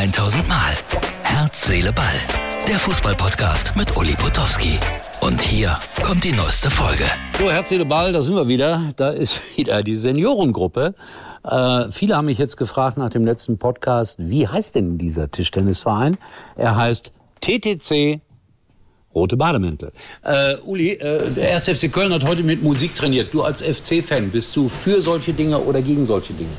1000 Mal. Herz, Seele, Ball. Der Fußballpodcast mit Uli Potowski. Und hier kommt die neueste Folge. So, Herz, Seele, Ball, da sind wir wieder. Da ist wieder die Seniorengruppe. Äh, viele haben mich jetzt gefragt nach dem letzten Podcast, wie heißt denn dieser Tischtennisverein? Er heißt TTC Rote Bademäntel. Äh, Uli, äh, der 1. FC Köln hat heute mit Musik trainiert. Du als FC-Fan, bist du für solche Dinge oder gegen solche Dinge?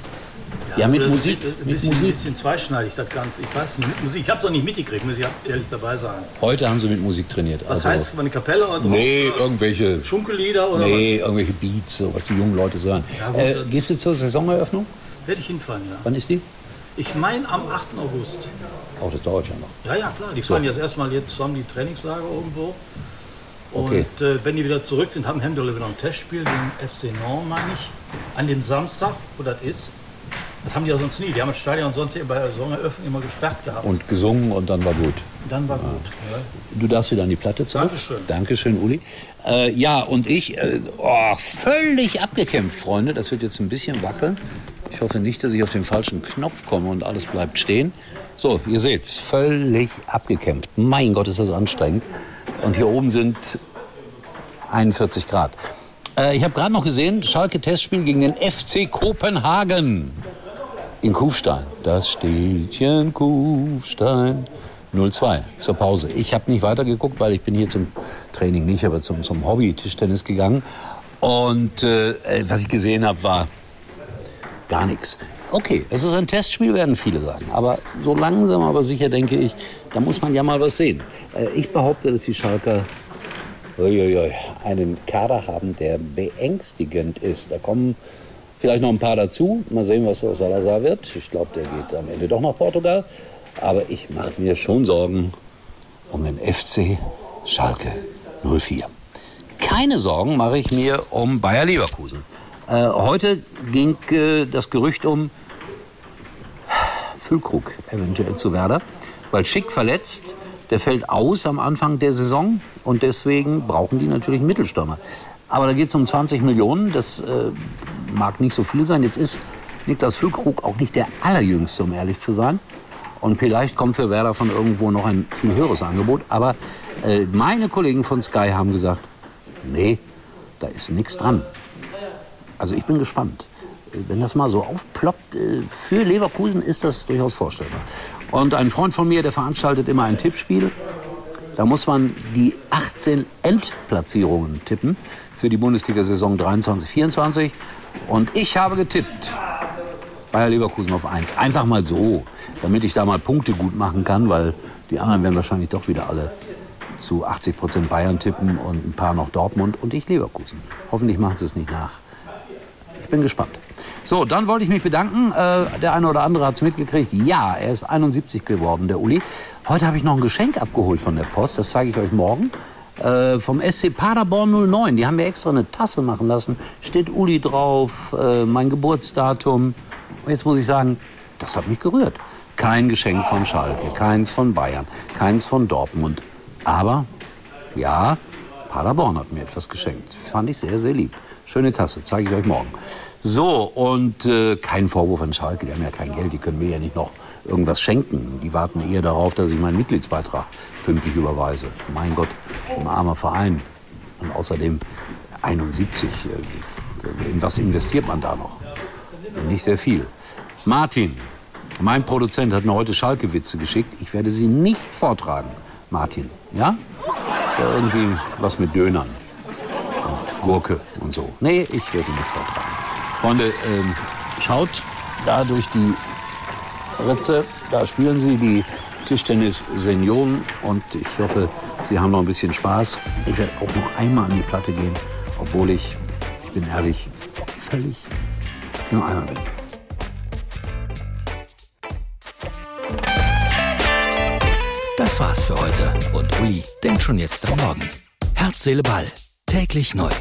Ja, mit Musik. Ein Mit bisschen, Musik. bisschen zweischneidig, das Ganze. Ich weiß nicht, mit Musik. Ich habe es auch nicht mitgekriegt, muss ich ehrlich dabei sagen. Heute haben sie mit Musik trainiert. Was heißt, eine Kapelle oder Nee, oder irgendwelche, Schunkellieder oder nee, irgendwelche Beats, so was die jungen Leute sagen. Ja, äh, gehst du zur Saisoneröffnung? was? Werde ich hinfahren, ja. Wann ist die? Ich meine am 8. August. Oh, das dauert ja noch. Ja, ja, klar. Die fahren jetzt erstmal jetzt haben die Trainingslager irgendwo. Und Okay. äh, wenn die wieder zurück sind, haben Hemdele wieder ein Testspiel gegen FC Nord, meine ich. An dem Samstag, wo das ist. Das haben die ja sonst nie. Die haben das Stadion sonst bei der Saisoneröffnung immer gesperrt gehabt. Und gesungen und dann war gut. dann war gut. Ja. Du darfst wieder an die Platte zurück. Dankeschön. Dankeschön, Uli. Äh, ja, und ich, äh, oh, völlig abgekämpft, Freunde. Das wird jetzt ein bisschen wackeln. Ich hoffe nicht, dass ich auf den falschen Knopf komme und alles bleibt stehen. So, ihr seht's, völlig abgekämpft. Mein Gott, ist das anstrengend. Und hier oben sind 41 Grad. Äh, ich habe gerade noch gesehen, Schalke-Testspiel gegen den FC Kopenhagen in Kufstein. Das Städtchen Kufstein. 0-2 zur Pause. Ich habe nicht weitergeguckt, weil ich bin hier zum Training nicht, aber zum, zum Hobby-Tischtennis gegangen. Und äh, was ich gesehen habe, war gar nichts. Okay, es ist ein Testspiel, werden viele sagen. Aber so langsam, aber sicher denke ich, da muss man ja mal was sehen. Äh, ich behaupte, dass die Schalker uiuiui, einen Kader haben, der beängstigend ist. Da kommen vielleicht noch ein paar dazu. Mal sehen, was aus Salazar wird. Ich glaube, der geht am Ende doch nach Portugal. Aber ich mache mir schon Sorgen um den FC Schalke 04. Keine Sorgen mache ich mir um Bayer Leverkusen. Äh, heute ging äh, das Gerücht um Füllkrug eventuell zu Werder, weil Schick verletzt, der fällt aus am Anfang der Saison und deswegen brauchen die natürlich einen Mittelstürmer. Aber da geht es um 20 Millionen, das äh, mag nicht so viel sein. Jetzt ist Niklas Füllkrug auch nicht der allerjüngste, um ehrlich zu sein. Und vielleicht kommt für Werder von irgendwo noch ein viel höheres Angebot. Aber äh, meine Kollegen von Sky haben gesagt, nee, da ist nichts dran. Also ich bin gespannt. Wenn das mal so aufploppt, äh, für Leverkusen ist das durchaus vorstellbar. Und ein Freund von mir, der veranstaltet immer ein Tippspiel. Da muss man die 18 Endplatzierungen tippen für die Bundesliga-Saison 23-24. Und ich habe getippt. Bayer Leverkusen auf 1. Einfach mal so, damit ich da mal Punkte gut machen kann, weil die anderen werden wahrscheinlich doch wieder alle zu 80 Prozent Bayern tippen und ein paar noch Dortmund und ich Leverkusen. Hoffentlich machen sie es nicht nach. Ich bin gespannt. So, dann wollte ich mich bedanken. Äh, der eine oder andere hat es mitgekriegt. Ja, er ist 71 geworden, der Uli. Heute habe ich noch ein Geschenk abgeholt von der Post. Das zeige ich euch morgen. Äh, vom SC Paderborn 09. Die haben mir extra eine Tasse machen lassen. Steht Uli drauf, äh, mein Geburtsdatum. Und jetzt muss ich sagen, das hat mich gerührt. Kein Geschenk von Schalke, keins von Bayern, keins von Dortmund. Aber, ja, Paderborn hat mir etwas geschenkt. Fand ich sehr, sehr lieb. Schöne Tasse, zeige ich euch morgen. So, und äh, kein Vorwurf an Schalke, die haben ja kein Geld, die können mir ja nicht noch irgendwas schenken. Die warten eher darauf, dass ich meinen Mitgliedsbeitrag pünktlich überweise. Mein Gott, ein armer Verein. Und außerdem 71. äh, In was investiert man da noch? Nicht sehr viel. Martin, mein Produzent hat mir heute Schalke-Witze geschickt. Ich werde sie nicht vortragen. Martin, ja? Ja irgendwie was mit Dönern. Und Gurke und so. Nee, ich werde nicht vortragen. Freunde, ähm, schaut da durch die Ritze. Da spielen sie die Tischtennis-Senioren. Und ich hoffe, Sie haben noch ein bisschen Spaß. Ich werde auch noch einmal an die Platte gehen, obwohl ich, ich bin ehrlich, völlig im Eimer bin. Das war's für heute. Und Uli denkt schon jetzt am Morgen. Herz, Seele, Ball. Täglich neu.